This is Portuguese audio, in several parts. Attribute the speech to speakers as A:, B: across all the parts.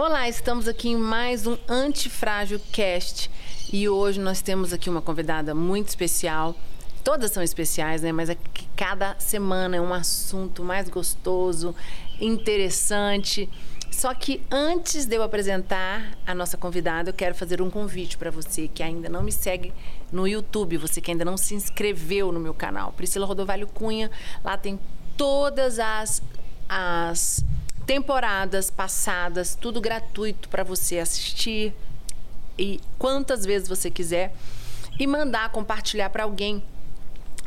A: Olá, estamos aqui em mais um Antifrágil Cast e hoje nós temos aqui uma convidada muito especial. Todas são especiais, né? Mas é cada semana é um assunto mais gostoso, interessante. Só que antes de eu apresentar a nossa convidada, eu quero fazer um convite para você que ainda não me segue no YouTube, você que ainda não se inscreveu no meu canal, Priscila Rodovalho Cunha. Lá tem todas as as temporadas passadas, tudo gratuito para você assistir e quantas vezes você quiser e mandar compartilhar para alguém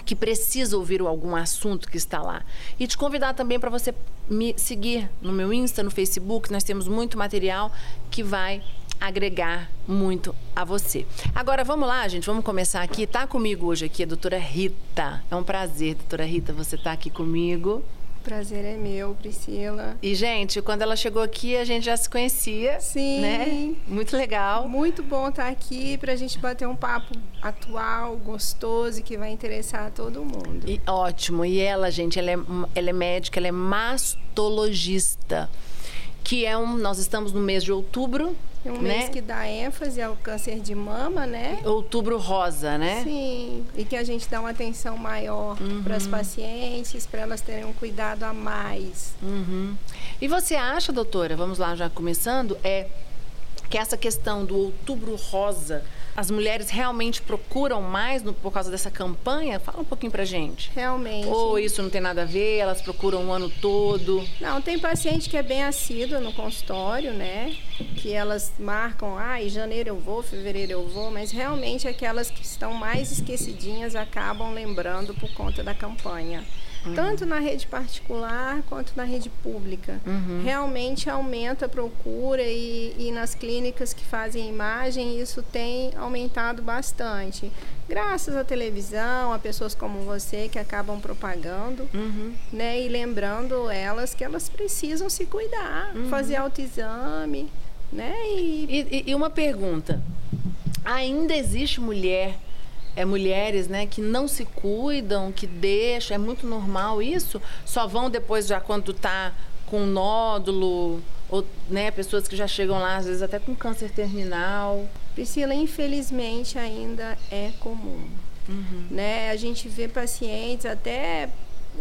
A: que precisa ouvir algum assunto que está lá. E te convidar também para você me seguir no meu Insta, no Facebook, nós temos muito material que vai agregar muito a você. Agora vamos lá, gente, vamos começar aqui. Tá comigo hoje aqui a doutora Rita. É um prazer, doutora Rita, você tá aqui comigo.
B: Prazer é meu, Priscila.
A: E, gente, quando ela chegou aqui, a gente já se conhecia.
B: Sim.
A: Né? Muito legal.
B: Muito bom estar aqui para a gente bater um papo atual, gostoso e que vai interessar a todo mundo.
A: E, ótimo. E ela, gente, ela é, ela é médica, ela é mastologista que é um. Nós estamos no mês de outubro.
B: É um
A: né?
B: mês que dá ênfase ao câncer de mama, né?
A: Outubro rosa, né?
B: Sim. E que a gente dá uma atenção maior uhum. para as pacientes, para elas terem um cuidado a mais.
A: Uhum. E você acha, doutora, vamos lá já começando, é que essa questão do outubro rosa as mulheres realmente procuram mais no, por causa dessa campanha? Fala um pouquinho pra gente.
B: Realmente.
A: Ou isso não tem nada a ver, elas procuram o ano todo?
B: Não, tem paciente que é bem assídua no consultório, né? Que elas marcam, ah, em janeiro eu vou, fevereiro eu vou, mas realmente aquelas que estão mais esquecidinhas acabam lembrando por conta da campanha. Uhum. Tanto na rede particular quanto na rede pública. Uhum. Realmente aumenta a procura e, e nas clínicas que fazem imagem isso tem aumentado bastante. Graças à televisão, a pessoas como você que acabam propagando, uhum. né? E lembrando elas que elas precisam se cuidar, uhum. fazer autoexame, né?
A: E... E, e uma pergunta. Ainda existe mulher é, mulheres né, que não se cuidam, que deixam, é muito normal isso, só vão depois já quando está com nódulo, ou né, pessoas que já chegam lá, às vezes até com câncer terminal.
B: Priscila, infelizmente ainda é comum. Uhum. Né? A gente vê pacientes até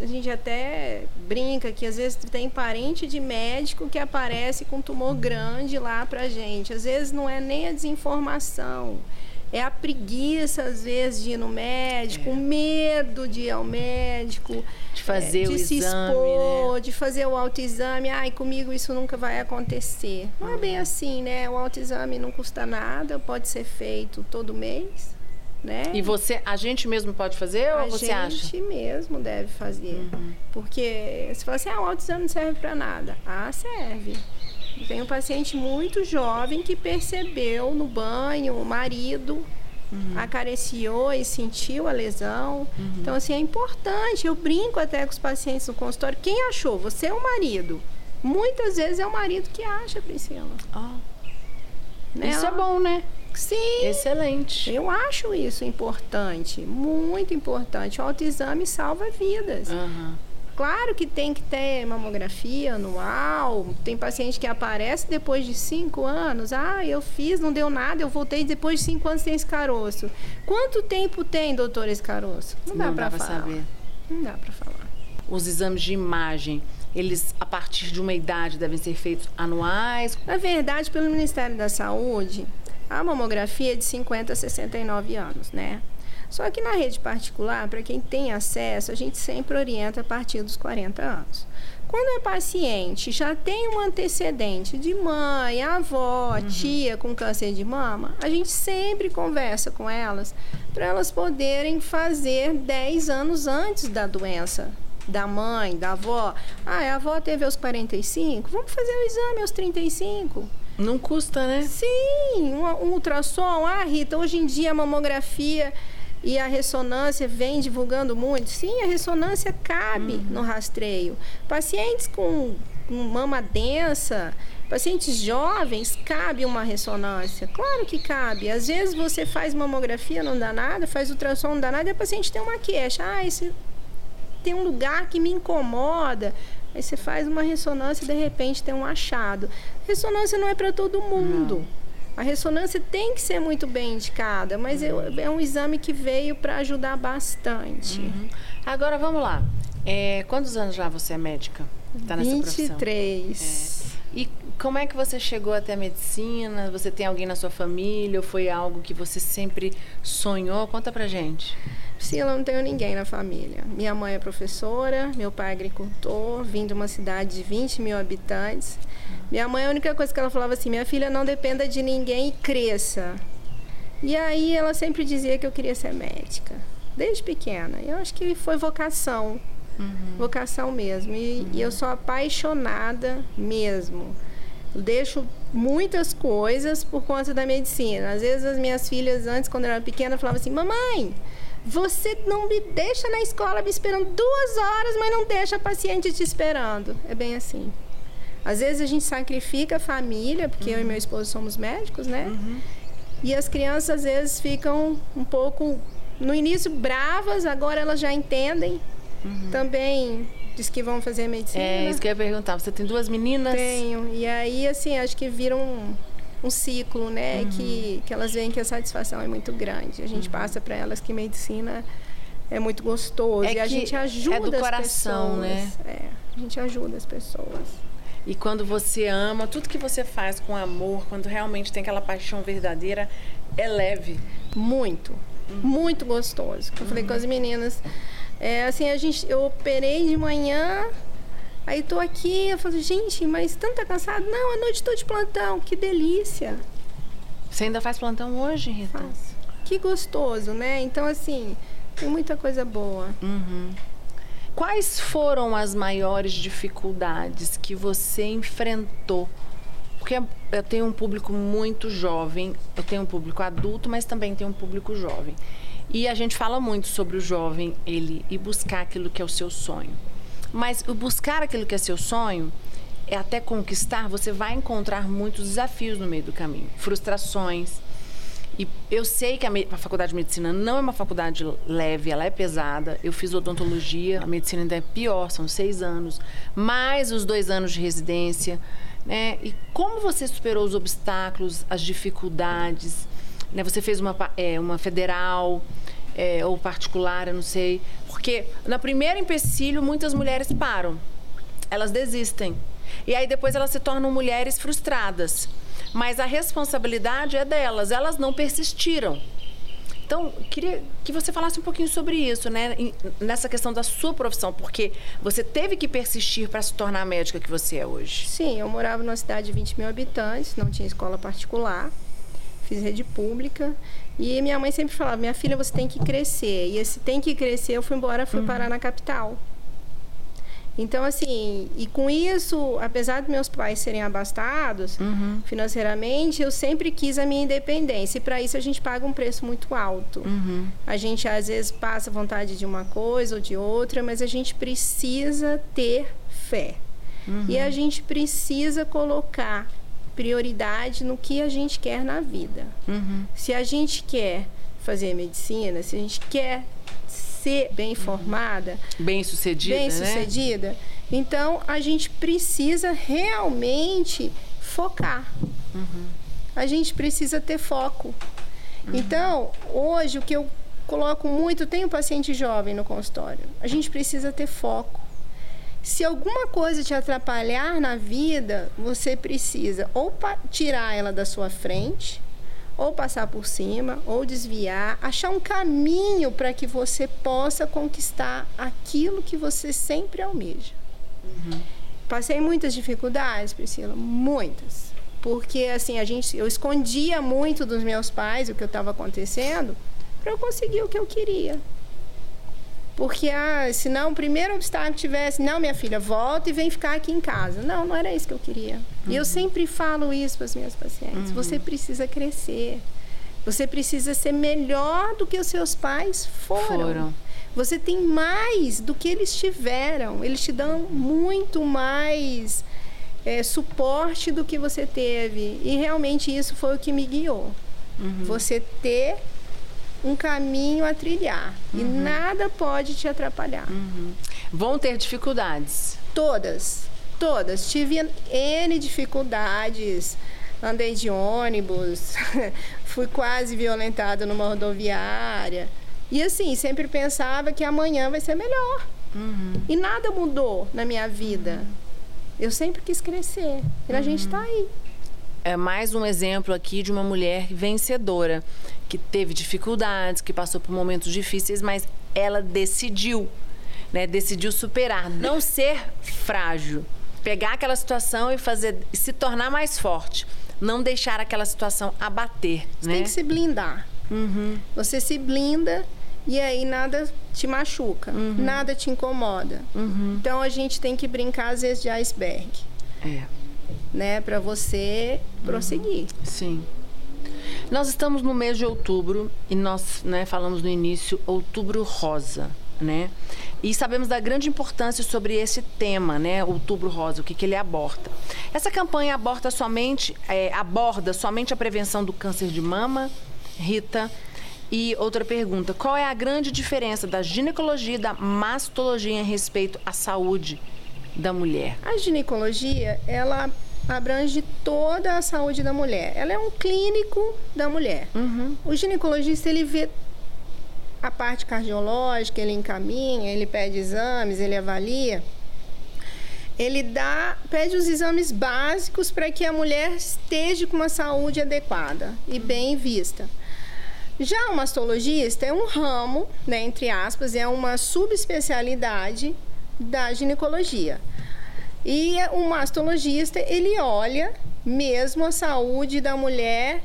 B: a gente até brinca que às vezes tem parente de médico que aparece com tumor grande lá pra gente. Às vezes não é nem a desinformação é a preguiça, às vezes, de ir no médico, é. o medo de ir ao médico.
A: De fazer
B: é,
A: de
B: o
A: se
B: expor,
A: né?
B: de fazer o autoexame. Ai, comigo isso nunca vai acontecer. Não é bem assim, né? O autoexame não custa nada, pode ser feito todo mês. Né?
A: E você, a gente mesmo pode fazer
B: a
A: ou você acha?
B: A gente mesmo deve fazer. Uhum. Porque você fala assim, ah, o autoexame não serve para nada. Ah, serve. Tem um paciente muito jovem que percebeu no banho o marido Uhum. acariciou e sentiu a lesão. Uhum. Então, assim, é importante. Eu brinco até com os pacientes no consultório. Quem achou? Você é o marido. Muitas vezes é o marido que acha, Priscila.
A: Oh. Né? Isso é bom, né?
B: Sim.
A: Excelente.
B: Eu acho isso importante, muito importante. O autoexame salva vidas. Uhum. Claro que tem que ter mamografia anual. Tem paciente que aparece depois de cinco anos. Ah, eu fiz, não deu nada, eu voltei depois de cinco anos tem esse caroço. Quanto tempo tem, doutor, esse caroço?
A: Não dá para saber.
B: Não dá para falar.
A: Os exames de imagem, eles a partir de uma idade devem ser feitos anuais?
B: Na verdade, pelo Ministério da Saúde, a mamografia é de 50 a 69 anos, né? Só que na rede particular, para quem tem acesso, a gente sempre orienta a partir dos 40 anos. Quando a paciente já tem um antecedente de mãe, avó, uhum. tia com câncer de mama, a gente sempre conversa com elas para elas poderem fazer 10 anos antes da doença da mãe, da avó. Ah, a avó teve aos 45, vamos fazer o exame aos 35.
A: Não custa, né?
B: Sim, um, um ultrassom. Ah, Rita, hoje em dia a mamografia e a ressonância vem divulgando muito. Sim, a ressonância cabe uhum. no rastreio. Pacientes com, mama densa, pacientes jovens, cabe uma ressonância. Claro que cabe. Às vezes você faz mamografia, não dá nada, faz ultrassom, não dá nada, e a paciente tem uma queixa. Ah, esse tem um lugar que me incomoda. Aí você faz uma ressonância e de repente tem um achado. Ressonância não é para todo mundo. Não. A ressonância tem que ser muito bem indicada, mas é, é um exame que veio para ajudar bastante. Uhum.
A: Agora vamos lá. É, quantos anos já você é médica?
B: Tá nessa 23.
A: Profissão? É. E como é que você chegou até a medicina? Você tem alguém na sua família ou foi algo que você sempre sonhou? Conta pra gente.
B: Sim, eu não tenho ninguém na família. Minha mãe é professora, meu pai é agricultor, vim de uma cidade de 20 mil habitantes. Minha mãe, a única coisa que ela falava assim: minha filha não dependa de ninguém e cresça. E aí ela sempre dizia que eu queria ser médica, desde pequena. Eu acho que foi vocação, uhum. vocação mesmo. E, uhum. e eu sou apaixonada mesmo. Eu deixo muitas coisas por conta da medicina. Às vezes as minhas filhas, antes, quando eu era pequena, falavam assim: mamãe. Você não me deixa na escola me esperando duas horas, mas não deixa a paciente te esperando. É bem assim. Às vezes a gente sacrifica a família, porque uhum. eu e meu esposo somos médicos, né? Uhum. E as crianças às vezes ficam um pouco, no início, bravas, agora elas já entendem. Uhum. Também diz que vão fazer medicina.
A: É isso que eu ia perguntar. Você tem duas meninas?
B: Tenho. E aí, assim, acho que viram um, um ciclo, né? Uhum. Que, que elas veem que a satisfação é muito grande. A gente uhum. passa para elas que medicina é muito gostoso.
A: É
B: e a gente ajuda
A: é do coração,
B: pessoas.
A: né?
B: É, a gente ajuda as pessoas.
A: E quando você ama, tudo que você faz com amor, quando realmente tem aquela paixão verdadeira, é leve.
B: Muito. Uhum. Muito gostoso. Eu uhum. falei com as meninas. É, assim, a gente, eu operei de manhã, aí tô aqui, eu falo, gente, mas tanto tá cansado? Não, a noite tô de plantão, que delícia.
A: Você ainda faz plantão hoje, Rita?
B: Faço. Que gostoso, né? Então, assim, tem muita coisa boa.
A: Uhum. Quais foram as maiores dificuldades que você enfrentou? Porque eu tenho um público muito jovem, eu tenho um público adulto, mas também tenho um público jovem. E a gente fala muito sobre o jovem, ele ir buscar aquilo que é o seu sonho. Mas o buscar aquilo que é seu sonho, é até conquistar, você vai encontrar muitos desafios no meio do caminho, frustrações, e eu sei que a, a, faculdade de medicina não é uma faculdade leve, ela é pesada. Eu fiz odontologia, a medicina ainda é pior, são seis anos, mais os dois anos de residência. Né? E como você superou os obstáculos, as dificuldades? Né? Você fez uma, é, uma federal é, ou particular, eu não sei. Porque na primeira empecilho, muitas mulheres param, elas desistem. E aí depois elas se tornam mulheres frustradas mas a responsabilidade é delas, elas não persistiram. Então, queria que você falasse um pouquinho sobre isso, né? Nessa questão da sua profissão, porque você teve que persistir para se tornar a médica que você é hoje.
B: Sim, eu morava numa cidade de 20 mil habitantes, não tinha escola particular, fiz rede pública. E minha mãe sempre falava: minha filha, você tem que crescer. E esse tem que crescer, eu fui embora, fui uhum. parar na capital. Então, assim, e com isso, apesar de meus pais serem abastados uhum. financeiramente, eu sempre quis a minha independência. E para isso a gente paga um preço muito alto. Uhum. A gente às vezes passa vontade de uma coisa ou de outra, mas a gente precisa ter fé. Uhum. E a gente precisa colocar prioridade no que a gente quer na vida. Uhum. Se a gente quer fazer medicina, se a gente quer ser bem formada,
A: bem sucedida,
B: bem sucedida,
A: né?
B: então a gente precisa realmente focar. Uhum. A gente precisa ter foco. Uhum. Então, hoje o que eu coloco muito, tenho paciente jovem no consultório. A gente precisa ter foco. Se alguma coisa te atrapalhar na vida, você precisa ou tirar ela da sua frente, ou passar por cima, ou desviar, achar um caminho para que você possa conquistar aquilo que você sempre almeja. Uhum. Passei muitas dificuldades, Priscila, muitas. Porque assim, a gente, eu escondia muito dos meus pais o que estava acontecendo para eu conseguir o que eu queria. Porque, ah, se não, o primeiro obstáculo tivesse, não, minha filha, volta e vem ficar aqui em casa. Não, não era isso que eu queria. Uhum. E eu uhum. sempre falo isso para as minhas pacientes. Uhum. Você precisa crescer. Você precisa ser melhor do que os seus pais foram. foram. Você tem mais do que eles tiveram. Eles te dão muito mais é, suporte do que você teve. E realmente isso foi o que me guiou. Uhum. Você ter um caminho a trilhar uhum. e nada pode te atrapalhar.
A: Uhum. Vão ter dificuldades.
B: Todas, todas. Tive N dificuldades, andei de ônibus, fui quase violentada numa rodoviária. E assim, sempre pensava que amanhã vai ser melhor. Uhum. E nada mudou na minha vida. Eu sempre quis crescer. E uhum. a gente está aí.
A: É mais um exemplo aqui de uma mulher vencedora, que teve dificuldades, que passou por momentos difíceis, mas ela decidiu, né? Decidiu superar, não ser frágil, pegar aquela situação e fazer, se tornar mais forte, não deixar aquela situação abater.
B: Você
A: né?
B: tem que se blindar. Uhum. Você se blinda e aí nada te machuca, uhum. nada te incomoda. Uhum. Então a gente tem que brincar às vezes de iceberg. É. Né, para você prosseguir.
A: Sim. Nós estamos no mês de outubro e nós né, falamos no início outubro rosa, né? E sabemos da grande importância sobre esse tema, né? Outubro rosa, o que, que ele aborda. Essa campanha aborda somente, é, aborda somente a prevenção do câncer de mama, Rita, e outra pergunta: qual é a grande diferença da ginecologia e da mastologia em respeito à saúde da mulher?
B: A ginecologia, ela abrange toda a saúde da mulher. Ela é um clínico da mulher. Uhum. O ginecologista, ele vê a parte cardiológica, ele encaminha, ele pede exames, ele avalia. Ele dá, pede os exames básicos para que a mulher esteja com uma saúde adequada e bem vista. Já o mastologista é um ramo, né, entre aspas, é uma subespecialidade da ginecologia. E o mastologista, ele olha mesmo a saúde da mulher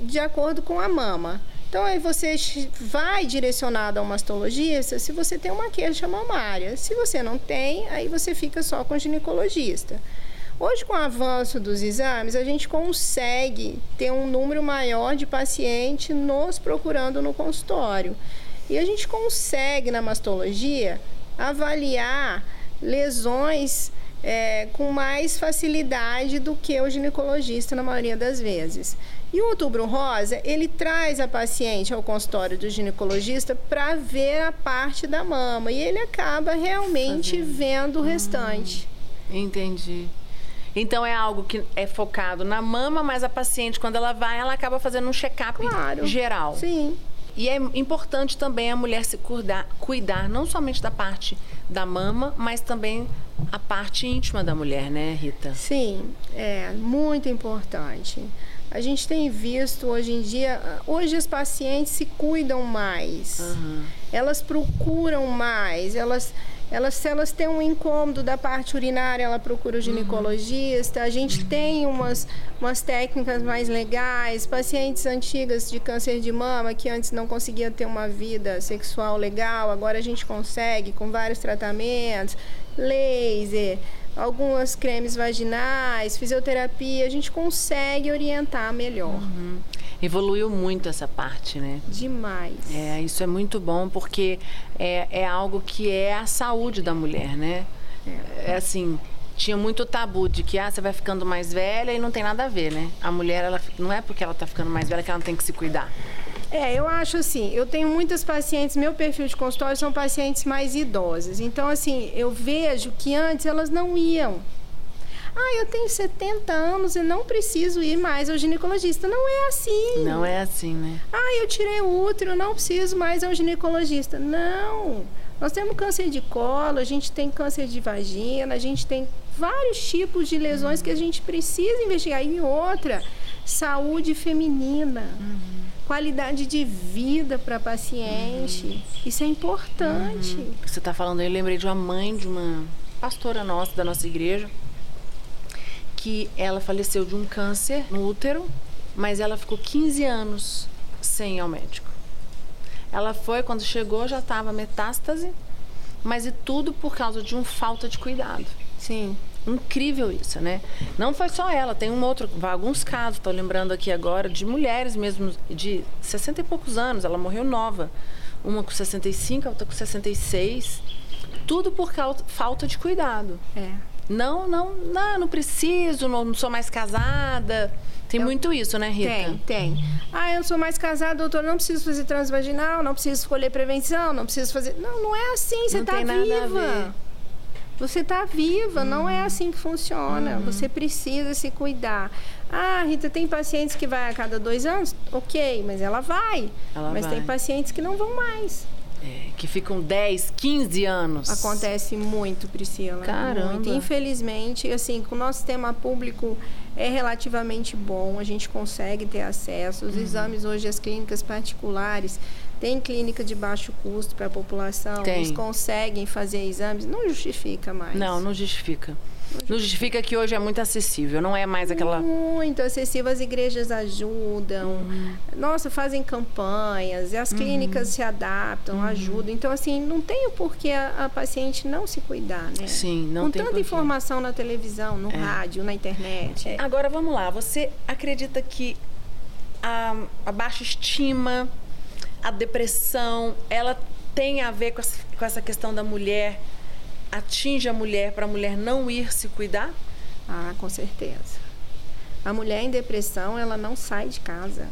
B: de acordo com a mama. Então, aí você vai direcionado ao mastologista se você tem uma queixa mamária. Se você não tem, aí você fica só com o ginecologista. Hoje, com o avanço dos exames, a gente consegue ter um número maior de pacientes nos procurando no consultório. E a gente consegue, na mastologia, avaliar lesões é, com mais facilidade do que o ginecologista, na maioria das vezes. E o outubro rosa, ele traz a paciente ao consultório do ginecologista para ver a parte da mama e ele acaba realmente Fazendo. vendo o restante.
A: Hum, entendi. Então é algo que é focado na mama, mas a paciente, quando ela vai, ela acaba fazendo um check-up claro. geral.
B: Sim.
A: E é importante também a mulher se cuidar, cuidar não somente da parte da mama, mas também a parte íntima da mulher, né, Rita?
B: Sim, é muito importante. A gente tem visto hoje em dia, hoje as pacientes se cuidam mais, uhum. elas procuram mais, elas elas, se elas têm um incômodo da parte urinária, ela procura o ginecologista. A gente tem umas, umas técnicas mais legais. Pacientes antigas de câncer de mama que antes não conseguiam ter uma vida sexual legal, agora a gente consegue com vários tratamentos, laser, algumas cremes vaginais, fisioterapia. A gente consegue orientar melhor. Uhum
A: evoluiu muito essa parte, né?
B: Demais.
A: É, isso é muito bom porque é, é algo que é a saúde da mulher, né? É, é assim, tinha muito tabu de que ah, você vai ficando mais velha e não tem nada a ver, né? A mulher, ela não é porque ela tá ficando mais velha que ela não tem que se cuidar.
B: É, eu acho assim, eu tenho muitas pacientes, meu perfil de consultório são pacientes mais idosas. Então, assim, eu vejo que antes elas não iam ah, eu tenho 70 anos e não preciso ir mais ao ginecologista. Não é assim.
A: Não é assim, né?
B: Ah, eu tirei o útero, não preciso mais ao ginecologista. Não. Nós temos câncer de colo, a gente tem câncer de vagina, a gente tem vários tipos de lesões uhum. que a gente precisa investigar. E outra, saúde feminina. Uhum. Qualidade de vida para paciente. Uhum. Isso é importante. Uhum.
A: Você está falando, eu lembrei de uma mãe de uma pastora nossa, da nossa igreja, que ela faleceu de um câncer no útero, mas ela ficou 15 anos sem ir ao médico. Ela foi, quando chegou, já estava metástase, mas e tudo por causa de um falta de cuidado.
B: Sim.
A: Incrível isso, né? Não foi só ela, tem um outro, alguns casos, estou lembrando aqui agora, de mulheres mesmo de 60 e poucos anos, ela morreu nova. Uma com 65, a outra com 66. Tudo por falta de cuidado.
B: É.
A: Não, não, não, não preciso, não, não sou mais casada. Tem eu, muito isso, né, Rita?
B: Tem, tem. Ah, eu sou mais casada, doutor, não preciso fazer transvaginal, não preciso escolher prevenção, não preciso fazer. Não, não é assim, você não tá tem viva. Você está viva, uhum. não é assim que funciona. Uhum. Você precisa se cuidar. Ah, Rita, tem pacientes que vai a cada dois anos? Ok, mas ela vai. Ela mas vai. tem pacientes que não vão mais.
A: É, que ficam 10, 15 anos.
B: Acontece muito, Priscila.
A: Caramba. Muito.
B: Infelizmente, assim, com o nosso sistema público é relativamente bom, a gente consegue ter acesso. Os uhum. exames hoje, as clínicas particulares, tem clínica de baixo custo para a população, tem. eles conseguem fazer exames, não justifica mais.
A: Não, não justifica. Não justifica que hoje é muito acessível, não é mais aquela.
B: Muito acessível, as igrejas ajudam. Uhum. Nossa, fazem campanhas, e as uhum. clínicas se adaptam, uhum. ajudam. Então, assim, não tem o porquê a, a, paciente não se cuidar, né?
A: Sim, não
B: Com
A: tem
B: tanta
A: porquê.
B: informação na televisão, no é. rádio, na internet.
A: É. Agora, vamos lá. Você acredita que a, a baixa estima, a depressão, ela tem a ver com com essa questão da mulher atinge a mulher para a mulher não ir se cuidar?
B: Ah, com certeza. A mulher em depressão, ela não sai de casa.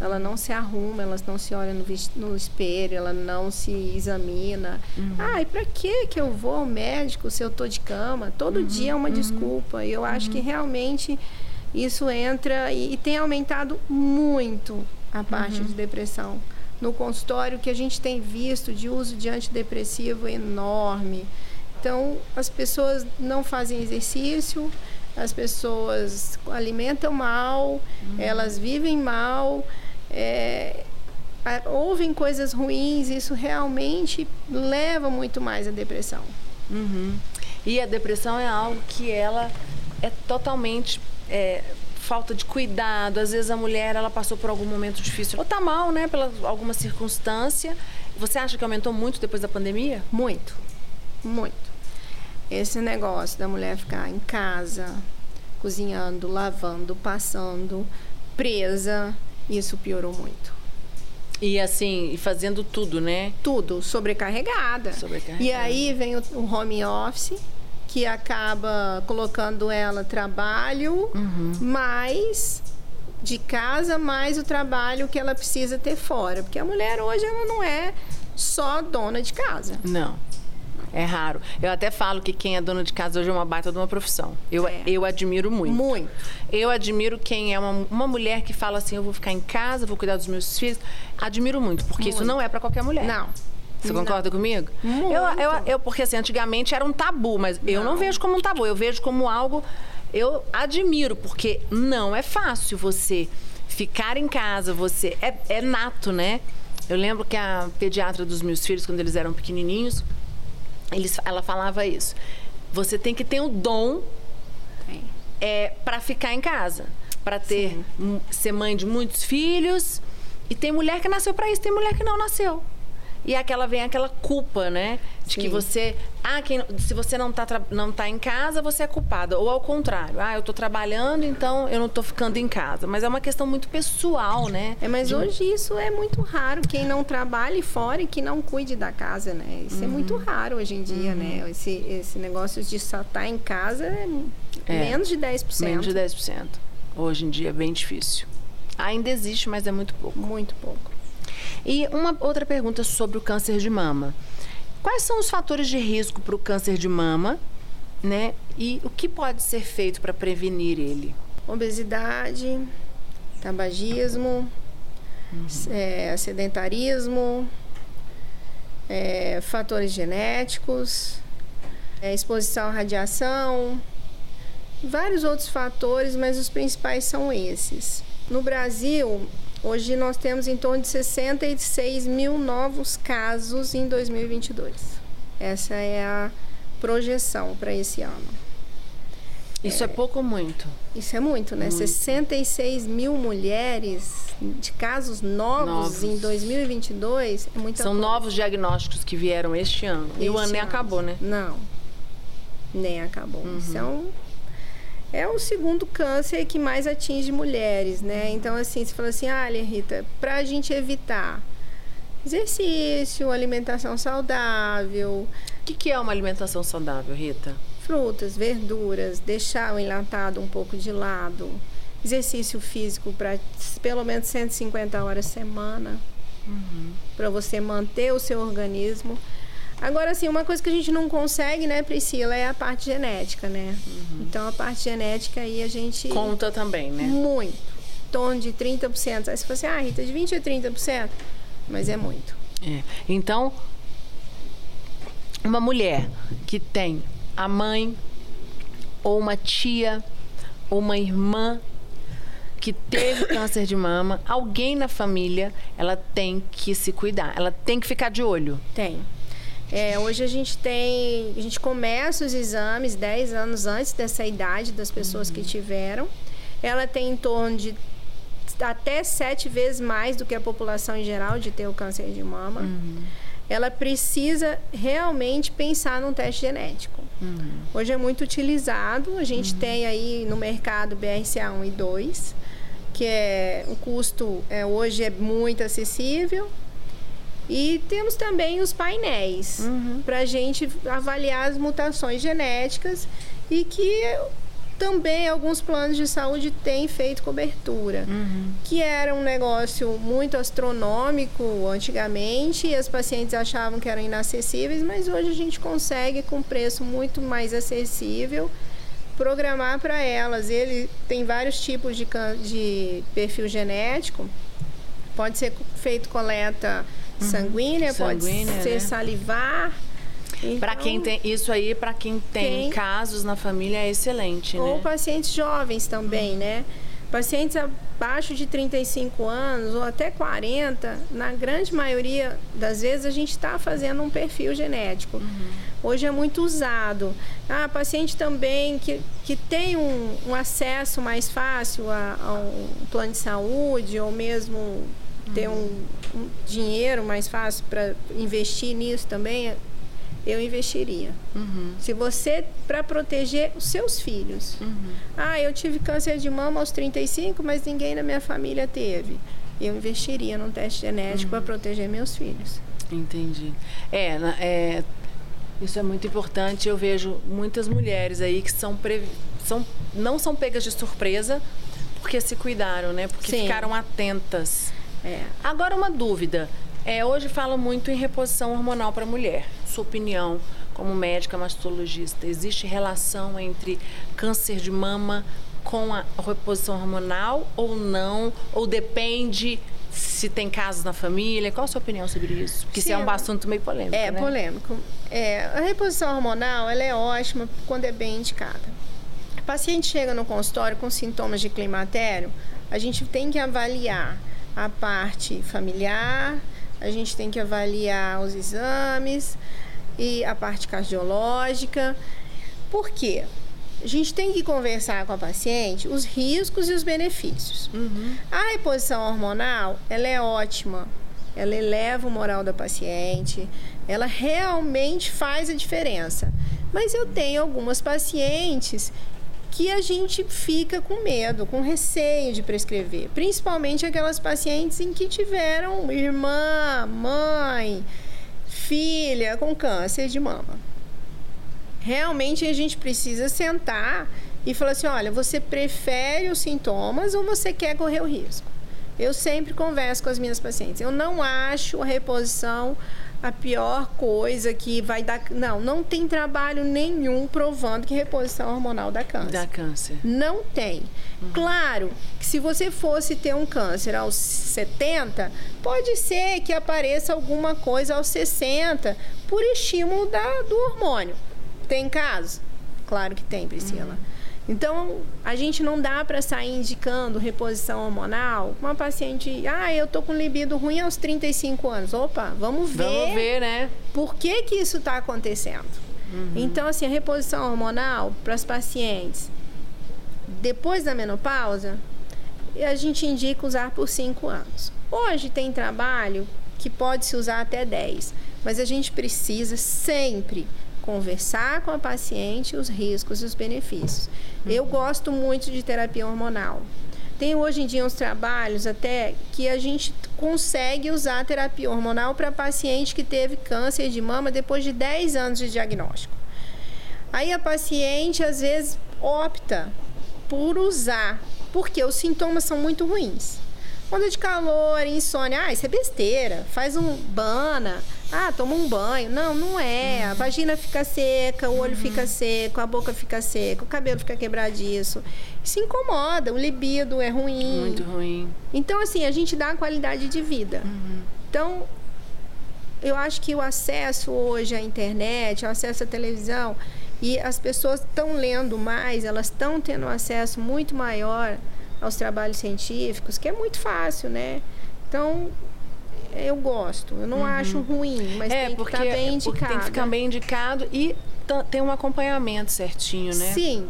B: Ela não se arruma, ela não se olha no, no espelho, ela não se examina. Uhum. Ah, e para que que eu vou ao médico se eu tô de cama? Todo uhum. dia é uma uhum. desculpa. E eu acho que uhum. realmente isso entra e, e, tem aumentado muito a parte uhum. de depressão. No consultório, que a gente tem visto de uso de antidepressivo enorme. Então, as pessoas não fazem exercício, as pessoas alimentam mal, uhum. elas vivem mal, é, ouvem coisas ruins, isso realmente leva muito mais à depressão.
A: Uhum. E a depressão é algo que ela é totalmente é, falta de cuidado. Às vezes a mulher ela passou por algum momento difícil ou tá mal, né, pela alguma circunstância. Você acha que aumentou muito depois da pandemia?
B: Muito, muito. Esse negócio da mulher ficar em casa, cozinhando, lavando, passando, presa, isso piorou muito.
A: E assim, fazendo tudo, né?
B: Tudo, sobrecarregada.
A: sobrecarregada.
B: E aí vem o, o home office, que acaba colocando ela trabalho, uhum. mais de casa, mais o trabalho que ela precisa ter fora. Porque a mulher hoje ela não é só dona de casa.
A: Não. É raro. Eu até falo que quem é dono de casa hoje é uma baita de uma profissão. Eu, é. eu admiro muito.
B: Muito.
A: Eu admiro quem é uma, uma mulher que fala assim: eu vou ficar em casa, vou cuidar dos meus filhos. Admiro muito, porque muito. isso não é para qualquer mulher.
B: Não.
A: Você concorda
B: não.
A: comigo?
B: Muito.
A: Eu, eu, eu, porque assim, antigamente era um tabu, mas não. eu não vejo como um tabu, eu vejo como algo. Eu admiro, porque não é fácil você ficar em casa, você. É, é nato, né? Eu lembro que a pediatra dos meus filhos, quando eles eram pequenininhos, eles, ela falava isso. Você tem que ter o dom é, para ficar em casa, para ter ser mãe de muitos filhos. E tem mulher que nasceu para isso, tem mulher que não nasceu. E aquela vem aquela culpa, né? De Sim. que você. Ah, quem, se você não tá, não tá em casa, você é culpada. Ou ao contrário. Ah, eu tô trabalhando, então eu não tô ficando em casa. Mas é uma questão muito pessoal, né?
B: É, mas de... hoje isso é muito raro. Quem não trabalhe fora e que não cuide da casa, né? Isso uhum. é muito raro hoje em dia, né? uhum. né? Esse, esse negócio de só estar tá em casa é, é menos de 10%.
A: Menos de 10%. Hoje em dia é bem difícil. Ainda existe, mas é muito pouco.
B: Muito pouco.
A: E uma outra pergunta sobre o câncer de mama. Quais são os fatores de risco para o câncer de mama, né? E o que pode ser feito para prevenir ele?
B: Obesidade, tabagismo, uhum. é, sedentarismo, é, fatores genéticos, é, exposição à radiação, vários outros fatores, mas os principais são esses. No Brasil, Hoje nós temos em torno de 66 mil novos casos em 2022. Essa é a projeção para esse ano.
A: Isso é, é, pouco ou muito?
B: Isso é muito, né? Muito. 66 mil mulheres de casos novos, novos. em 2022 é muita
A: São
B: coisa.
A: novos diagnósticos que vieram este ano. Este e o ano nem acabou, né?
B: Não, nem acabou. Uhum. Isso é o segundo câncer que mais atinge mulheres, né? Então, assim, você fala assim, ah, Rita, para a gente evitar exercício, alimentação saudável.
A: O que, que é uma alimentação saudável, Rita?
B: Frutas, verduras, deixar o enlatado um pouco de lado, exercício físico para pelo menos 150 horas semana, uhum. para você manter o seu organismo. Agora, assim, uma coisa que a gente não consegue, né, Priscila, é a parte genética, né? Uhum. Então, a parte genética aí a gente...
A: Conta também, né?
B: Muito. Torno de 30%. Aí você fala assim, ah, Rita, de 20% a 30%. Mas é muito.
A: É. Então, uma mulher que tem a mãe ou uma tia ou uma irmã que teve câncer de mama, alguém na família, ela tem que se cuidar, ela tem que ficar de olho.
B: Tem. É, hoje a gente tem, a gente começa os exames 10 anos antes dessa idade das pessoas uhum. que tiveram. Ela tem em torno de até sete vezes mais do que a população em geral de ter o câncer de mama. Uhum. Ela precisa realmente pensar num teste genético. Uhum. Hoje é muito utilizado. A gente uhum. tem aí no mercado BRCA1 e 2 que é o custo é, hoje é muito acessível. E temos também os painéis uhum. para a gente avaliar as mutações genéticas e que também alguns planos de saúde têm feito cobertura, uhum. que era um negócio muito astronômico antigamente e as pacientes achavam que eram inacessíveis, mas hoje a gente consegue com preço muito mais acessível programar para elas. Ele tem vários tipos de, de perfil genético. Pode ser feito coleta uhum. sanguínea, sanguínea, pode ser né? salivar.
A: Então, para quem tem isso aí, para quem tem, tem, casos na família é excelente,
B: Ou
A: né?
B: pacientes jovens também, né? Pacientes abaixo de 35 anos ou até 40, na grande maioria das vezes a gente está fazendo um perfil genético. Uhum. Hoje é muito usado. Ah, paciente também que, que tem um, um acesso mais fácil a, a, um plano de saúde ou mesmo ter um, um dinheiro mais fácil para investir nisso também, eu investiria. Uhum. Se você, para proteger os seus filhos. Uhum. Ah, eu tive câncer de mama aos 35, mas ninguém na minha família teve. Eu investiria num teste genético uhum. para proteger meus filhos.
A: Entendi. É, é, isso é muito importante. Eu vejo muitas mulheres aí que são, pre... são não são pegas de surpresa porque se cuidaram, né? Porque Sim. ficaram atentas. É. Agora uma dúvida. É, hoje fala muito em reposição hormonal para mulher. Sua opinião como médica mastologista, existe relação entre câncer de mama com a reposição hormonal ou não? Ou depende se tem casos na família? Qual a sua opinião sobre isso? Porque Sim, isso é um assunto meio polêmico,
B: É,
A: né?
B: polêmico. É, a reposição hormonal, ela é ótima quando é bem indicada. O paciente chega no consultório com sintomas de climatério, a gente tem que avaliar a parte familiar, a gente tem que avaliar os exames e a parte cardiológica. Por quê? a gente tem que conversar com a paciente os riscos e os benefícios. Uhum. A reposição hormonal, ela é ótima. Ela eleva o moral da paciente, ela realmente faz a diferença. Mas eu tenho algumas pacientes que a gente fica com medo, com receio de prescrever, principalmente aquelas pacientes em que tiveram irmã, mãe, filha com câncer de mama realmente a gente precisa sentar e falar assim: olha, você prefere os sintomas ou você quer correr o risco? Eu sempre converso com as minhas pacientes. Eu não acho a reposição a pior coisa que vai dar. Não, não tem trabalho nenhum provando que reposição hormonal dá câncer.
A: Dá câncer.
B: Não tem. Uhum. Claro que se você fosse ter um câncer aos 70, pode ser que apareça alguma coisa aos 60 por estímulo da, do hormônio. Tem casos? Claro que tem, Priscila. Uhum. Então, a gente não dá para sair indicando reposição hormonal. Uma paciente, ah, eu tô com libido ruim aos 35 anos. Opa, vamos ver.
A: Vamos ver, né?
B: Por que que isso está acontecendo? Uhum. Então, assim, a reposição hormonal para as pacientes depois da menopausa, a gente indica usar por 5 anos. Hoje tem trabalho que pode se usar até 10, mas a gente precisa sempre conversar com a paciente os riscos e os benefícios. Uhum. Eu gosto muito de terapia hormonal. Tem hoje em dia uns trabalhos até que a gente consegue usar terapia hormonal para paciente que teve câncer de mama depois de 10 anos de diagnóstico. Aí a paciente às vezes opta por usar, porque os sintomas são muito ruins. Onda de calor, insônia, ah, isso é besteira. Faz um bana, Ah, toma um banho. Não, não é. A vagina fica seca, o olho fica seco, a boca fica seca, o cabelo fica quebradiço. Isso incomoda, o libido é ruim.
A: Muito ruim.
B: Então, assim, a gente dá qualidade de vida. Então, eu acho que o acesso hoje à internet, o acesso à televisão, e as pessoas estão lendo mais, elas estão tendo acesso muito maior aos trabalhos científicos, que é muito fácil, né? Então, eu gosto. Eu não acho ruim, mas
A: é,
B: tem
A: porque,
B: que estar bem indicado.
A: tem que ficar bem indicado e ta- tem um acompanhamento certinho, né?
B: Sim.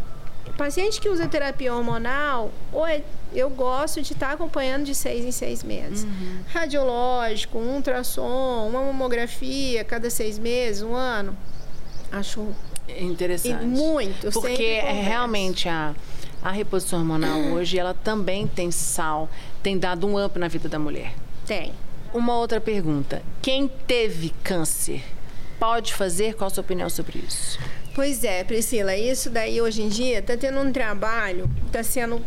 B: Paciente que usa terapia hormonal, ou é- eu gosto de estar acompanhando de seis em seis meses.
A: Uhum.
B: Radiológico, um ultrassom, uma mamografia cada seis meses, um ano. Acho
A: Interessante.
B: e muito.
A: Porque é, realmente a, a reposição hormonal hoje, ela também tem sal, tem dado um up na vida da mulher.
B: Tem.
A: Uma outra pergunta. Quem teve câncer pode fazer? Qual a sua opinião sobre isso?
B: Pois é, Priscila, isso daí hoje em dia está tendo um trabalho, está sendo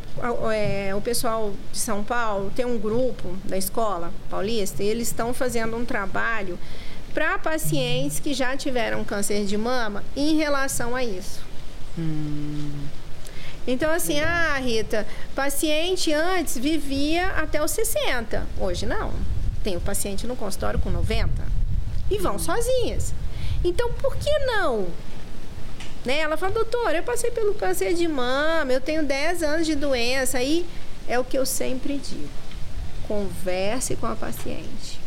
B: é, o pessoal de São Paulo tem um grupo da escola paulista e eles estão fazendo um trabalho para pacientes que já tiveram câncer de mama em relação a isso. Então, assim, ah, Rita, paciente antes vivia até os 60. Hoje não. Tem o paciente no consultório com 90 e vão sozinhas. Então, por que não? Né? Ela fala, doutora, eu passei pelo câncer de mama, eu tenho 10 anos de doença. Aí é o que eu sempre digo. Converse com a paciente.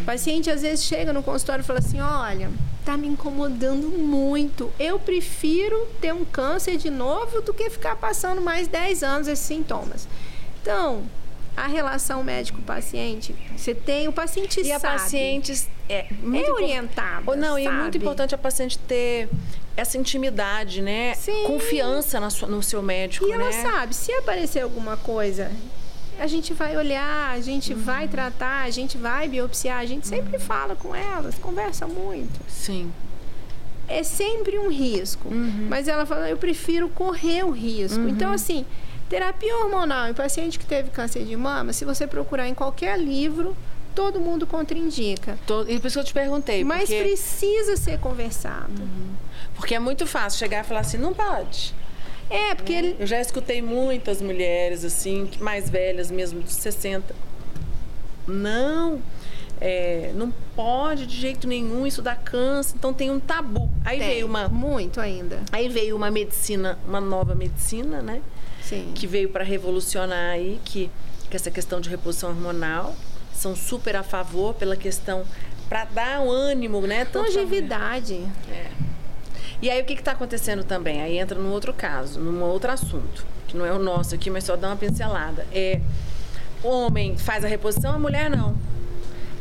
B: O paciente às vezes chega no consultório e fala assim: olha, tá me incomodando muito. Eu prefiro ter um câncer de novo do que ficar passando mais 10 anos esses sintomas. Então, a relação médico-paciente, você tem, o paciente
A: E a
B: sabe.
A: paciente é muito
B: é orientada.
A: Ou não, e é muito
B: sabe?
A: importante a paciente ter essa intimidade, né?
B: Sim.
A: Confiança na sua- no seu médico,
B: E ela
A: né?
B: sabe, se aparecer alguma coisa, a gente vai olhar, a gente
A: Uhum.
B: vai tratar, a gente vai biopsiar, a gente sempre fala com elas, conversa muito.
A: Sim.
B: É sempre um risco.
A: Uhum.
B: Mas ela fala, eu prefiro correr o risco. Então, assim, terapia hormonal em paciente que teve câncer de mama, se você procurar em qualquer livro, todo mundo contraindica.
A: Tô- E por isso que eu te perguntei.
B: Mas
A: porque,
B: precisa ser conversado.
A: porque é muito fácil chegar e falar assim, não pode.
B: É, porque ele,
A: Eu já escutei muitas mulheres, assim, mais velhas mesmo, de 60. Não, é, não pode de jeito nenhum, isso dá câncer. Então tem um tabu. Aí
B: tem
A: veio uma.
B: muito ainda.
A: Aí veio uma medicina, uma nova medicina, né?
B: Sim.
A: Que veio para revolucionar aí, que, que essa questão de reposição hormonal. São super a favor pela questão. para dar um ânimo, né? tanto
B: Longevidade.
A: e aí o que está acontecendo também? Aí entra num outro caso, num outro assunto, que não é o nosso aqui, mas só dá uma pincelada. É o homem faz a reposição, a mulher não.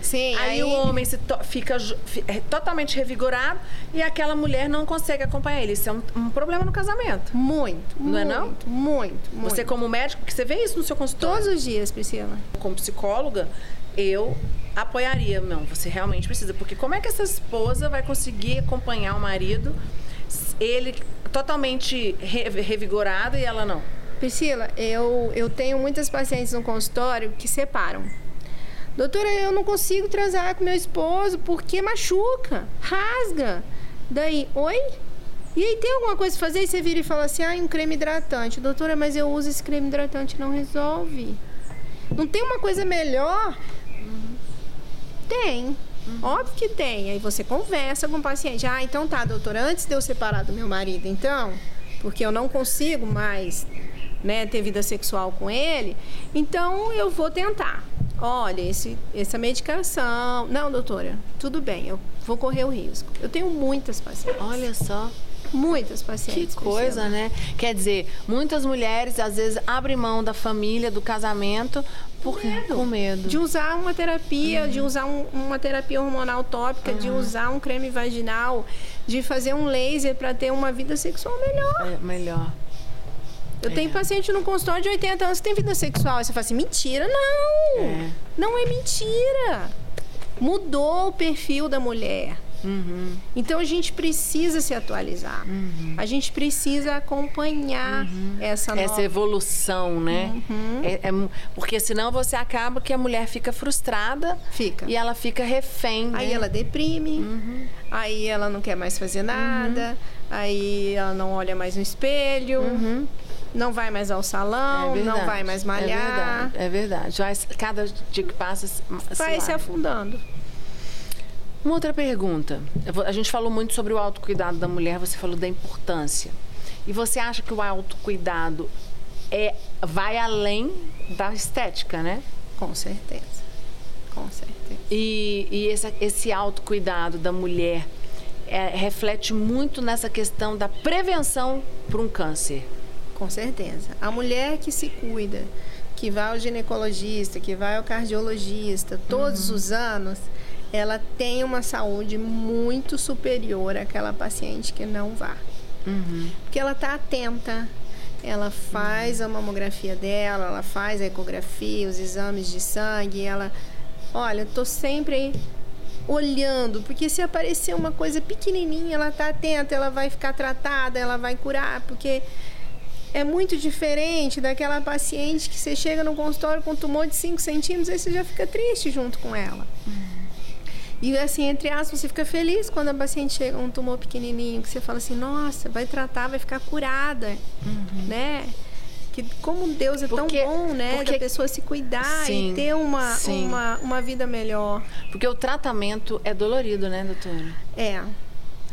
B: Sim,
A: Aí, o homem se to- fica é totalmente revigorado e aquela mulher não consegue acompanhar ele. Isso é um, um problema no casamento.
B: Muito,
A: Não é não?
B: muito, muito, muito.
A: Você como médico, que você vê isso no seu consultório.
B: Todos os dias, Priscila.
A: Como psicóloga, eu apoiaria. Não, você realmente precisa. Porque como é que essa esposa vai conseguir acompanhar o marido, ele totalmente re- revigorado e ela não?
B: Priscila, eu, eu tenho muitas pacientes no consultório que separam. Doutora, eu não consigo transar com meu esposo porque machuca, rasga. Daí, oi? E aí tem alguma coisa pra fazer? E você vira e fala assim, ah, um creme hidratante. Doutora, mas eu uso esse creme hidratante, não resolve. Não tem uma coisa melhor? Tem. Óbvio que tem. Aí você conversa com o paciente. Ah, então tá, doutora, antes de eu separar do meu marido, então, porque eu não consigo mais né, ter vida sexual com ele, então eu vou tentar. Olha, esse, essa medicação. Não, doutora, tudo bem, eu vou correr o risco. Eu tenho muitas pacientes.
A: Olha só.
B: Muitas
A: Que
B: pacientes.
A: coisa,
B: Priscila.
A: né? Quer dizer, muitas mulheres às vezes abrem mão da família, do casamento, por com medo.
B: De usar uma terapia, de usar um- uma terapia hormonal tópica, de usar um creme vaginal, de fazer um laser para ter uma vida sexual melhor.
A: É, melhor.
B: Eu tenho paciente no consultório de 80 anos que tem vida sexual. Você fala assim, mentira, não!
A: É.
B: Não é mentira. Mudou o perfil da mulher. Uhum. Então a gente precisa se atualizar. Uhum. A gente precisa acompanhar uhum. essa
A: essa evolução, né? Uhum. É, é, porque senão você acaba que a mulher fica frustrada,
B: fica
A: e ela fica refém.
B: Aí né? ela deprime. Uhum. Aí ela não quer mais fazer nada. Uhum. Aí ela não olha mais no espelho não vai mais ao salão, é não vai mais malhar.
A: É verdade. É verdade. cada dia que passa
B: vai se, se afundando.
A: Uma outra pergunta. A gente falou muito sobre o autocuidado da mulher, você falou da importância. E você acha que o autocuidado é, vai além da estética, né?
B: Com certeza. Com certeza.
A: E, e esse, esse autocuidado da mulher é, reflete muito nessa questão da prevenção para um câncer.
B: Com certeza. A mulher que se cuida, que vai ao ginecologista, que vai ao cardiologista todos uhum. os anos, ela tem uma saúde muito superior àquela paciente que não vá. Uhum. Porque ela está atenta, ela faz a mamografia dela, ela faz a ecografia, os exames de sangue, ela, olha, estou sempre olhando, porque se aparecer uma coisa pequenininha, ela está atenta, ela vai ficar tratada, ela vai curar, porque é muito diferente daquela paciente que você chega no consultório com tumor de 5 centímetros, aí você já fica triste junto com ela. Uhum. E assim, entre aspas, você fica feliz quando a paciente chega com um tumor pequenininho, que você fala assim, nossa, vai tratar, vai ficar curada, uhum. né? Que como Deus é porque, tão bom, né? Porque, da pessoa se cuidar sim, e ter uma, uma, uma vida melhor.
A: Porque o tratamento é dolorido, né, doutora?
B: É.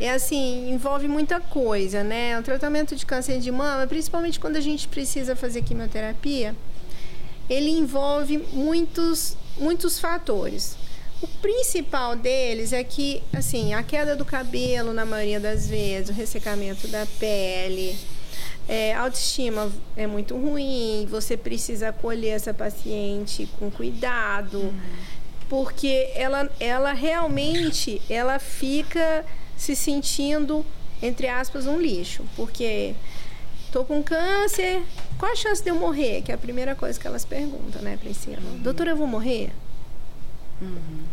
B: É assim, envolve muita coisa, né? O tratamento de câncer de mama, principalmente quando a gente precisa fazer quimioterapia, ele envolve muitos, muitos fatores. O principal deles é que, assim, a queda do cabelo, na maioria das vezes, o ressecamento da pele, é, a autoestima é muito ruim, você precisa acolher essa paciente com cuidado, uhum. porque ela, ela realmente ela fica se sentindo, entre aspas, um lixo, porque tô com câncer, qual a chance de eu morrer? Que é a primeira coisa que elas perguntam, né, Priscila? Uhum. Doutora, eu vou morrer? Uhum.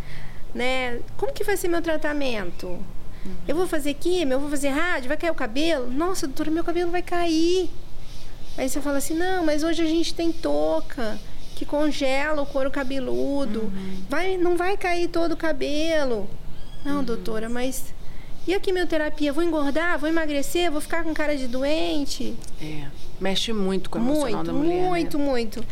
B: Né? Como que vai ser meu tratamento? Uhum. Eu vou fazer químio, eu vou fazer rádio, vai cair o cabelo? Nossa, doutora, meu cabelo vai cair. Aí você fala assim, não, mas hoje a gente tem touca que congela o couro cabeludo. Uhum. Vai, não vai cair todo o cabelo. Não, uhum. doutora, mas e a quimioterapia? Vou engordar? Vou emagrecer? Vou ficar com cara de doente?
A: É. Mexe muito com o emocional
B: muito,
A: da mulher.
B: Muito,
A: né?
B: muito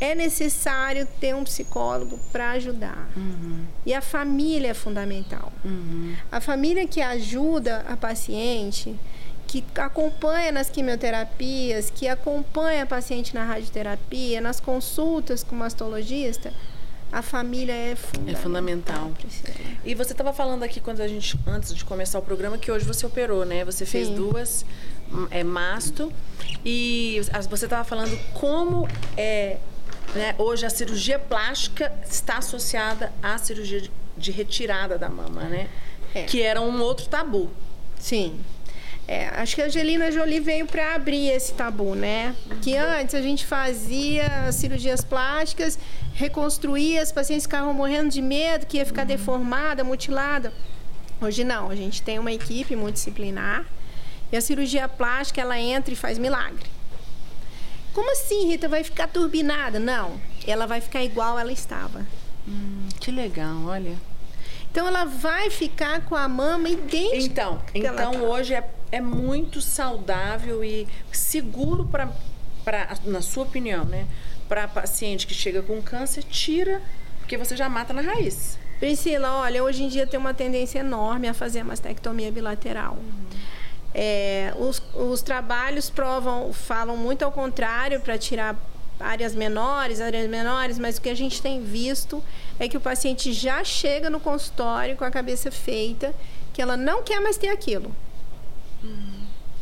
B: é necessário ter um psicólogo para ajudar. Uhum. E a família é fundamental. Uhum. A família que ajuda a paciente, que acompanha nas quimioterapias, que acompanha a paciente na radioterapia, nas consultas com o mastologista, a família é fundamental. É fundamental.
A: E você estava falando aqui quando a gente antes de começar o programa que hoje você operou, né? Você fez Sim. duas é masto e você estava falando como é né? Hoje a cirurgia plástica está associada à cirurgia de retirada da mama, né? É. Que era um outro tabu.
B: Sim. É, acho que a Angelina Jolie veio para abrir esse tabu, né? Que antes a gente fazia cirurgias plásticas, reconstruía, as pacientes ficavam morrendo de medo que ia ficar uhum. deformada, mutilada. Hoje não, a gente tem uma equipe multidisciplinar e a cirurgia plástica ela entra e faz milagre. Como assim, Rita? Vai ficar turbinada? Não, ela vai ficar igual ela estava.
A: Hum, que legal, olha.
B: Então ela vai ficar com a mama idêntica.
A: Então, então hoje é, é muito saudável e seguro para, na sua opinião, né? Para paciente que chega com câncer, tira, porque você já mata na raiz.
B: Priscila, olha, hoje em dia tem uma tendência enorme a fazer a mastectomia bilateral. É, os, os trabalhos provam, falam muito ao contrário para tirar áreas menores, áreas menores, mas o que a gente tem visto é que o paciente já chega no consultório com a cabeça feita, que ela não quer mais ter aquilo.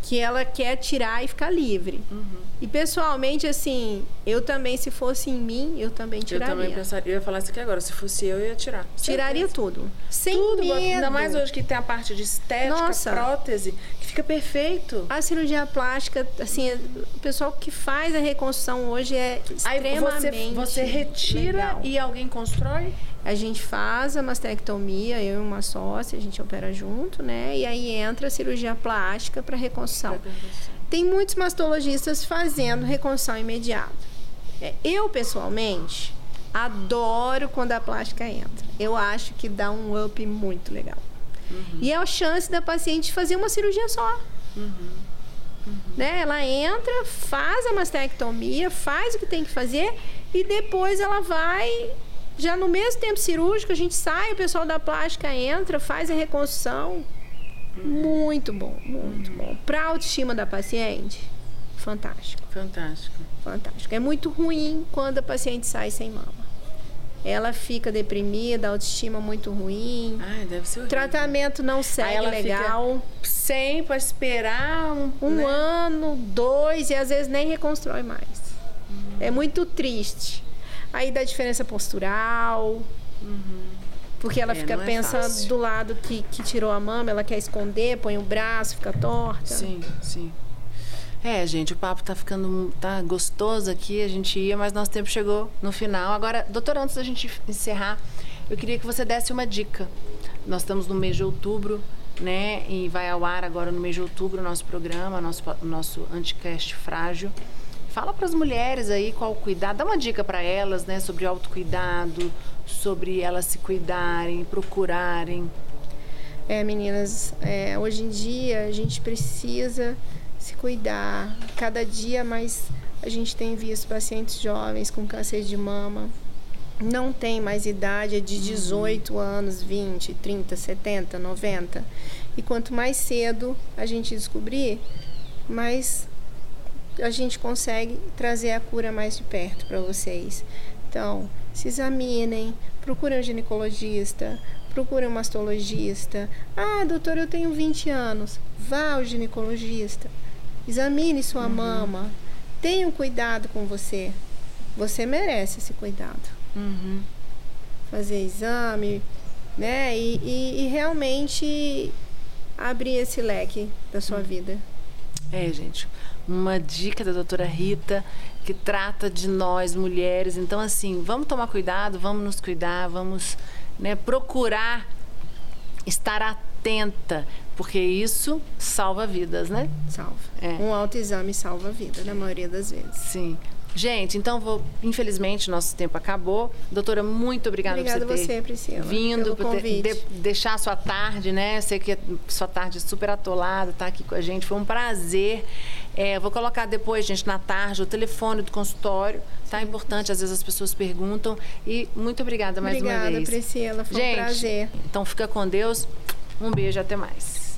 B: Que ela quer tirar e ficar livre. Uhum. E pessoalmente, assim, eu também, se fosse em mim, eu também tiraria.
A: Eu também pensaria, eu ia falar isso aqui agora, se fosse eu, eu ia tirar.
B: Tiraria tudo. Sem
A: tudo,
B: medo.
A: Ainda mais hoje que tem a parte de estética, Nossa. prótese, que fica perfeito.
B: A cirurgia plástica, assim, o pessoal que faz a reconstrução hoje é extremamente
A: Aí você, você retira legal. e alguém constrói?
B: A gente faz a mastectomia, eu e uma sócia, a gente opera junto, né? E aí entra a cirurgia plástica para reconstrução. Tem muitos mastologistas fazendo reconstrução imediata. É, eu, pessoalmente, adoro quando a plástica entra. Eu acho que dá um up muito legal. Uhum. E é a chance da paciente fazer uma cirurgia só. Uhum. Uhum. Né? Ela entra, faz a mastectomia, faz o que tem que fazer e depois ela vai já no mesmo tempo cirúrgico, a gente sai, o pessoal da plástica entra, faz a reconstrução. Muito bom, muito bom. Para a autoestima da paciente, fantástico.
A: Fantástico.
B: Fantástico. É muito ruim quando a paciente sai sem mama. Ela fica deprimida, autoestima muito ruim.
A: Ai, deve ser horrível.
B: Tratamento não segue legal.
A: sem para esperar um,
B: um né? ano, dois e às vezes nem reconstrói mais. Hum. É muito triste. Aí dá diferença postural. Uhum. Porque ela é, fica é pensando é do lado que, que tirou a mama, ela quer esconder, põe o braço, fica torta.
A: Sim, sim. É, gente, o papo tá ficando tá gostoso aqui, a gente ia, mas nosso tempo chegou no final. Agora, doutor, antes da gente encerrar, eu queria que você desse uma dica. Nós estamos no mês de outubro, né? E vai ao ar agora no mês de outubro o nosso programa, nosso, nosso Anticast Frágil. Fala para as mulheres aí qual cuidado, dá uma dica para elas, né, sobre autocuidado, sobre elas se cuidarem, procurarem.
B: É, meninas, é, hoje em dia a gente precisa se cuidar. Cada dia mais a gente tem visto pacientes jovens com câncer de mama. Não tem mais idade, é de 18 uhum. anos, 20, 30, 70, 90. E quanto mais cedo a gente descobrir, mais a gente consegue trazer a cura mais de perto para vocês. Então, se examinem, procurem um ginecologista, procurem um mastologista. Ah, doutor, eu tenho 20 anos. Vá ao ginecologista. Examine sua uhum. mama. Tenha um cuidado com você. Você merece esse cuidado. Uhum. Fazer exame, né? E, e, e, realmente abrir esse leque da sua uhum. vida.
A: É, gente uma dica da doutora Rita que trata de nós mulheres. Então, assim, vamos tomar cuidado, vamos nos cuidar, vamos né, procurar estar atenta, porque isso salva vidas, né?
B: Salva. É. Um autoexame salva a vida, na maioria das vezes.
A: Sim. Gente, então vou. Infelizmente, nosso tempo acabou. Doutora, muito obrigada,
B: obrigada
A: por você
B: ter você, Priscila,
A: vindo, por ter, de, deixar a sua tarde, né? Sei que sua tarde é super atolada, tá aqui com a gente. Foi um prazer. É, vou colocar depois, gente, na tarde, o telefone do consultório. Tá importante, às vezes as pessoas perguntam. E muito obrigada mais
B: obrigada,
A: uma vez.
B: Obrigada, Priscila. Foi
A: gente,
B: um prazer.
A: Então fica com Deus. Um beijo, até mais.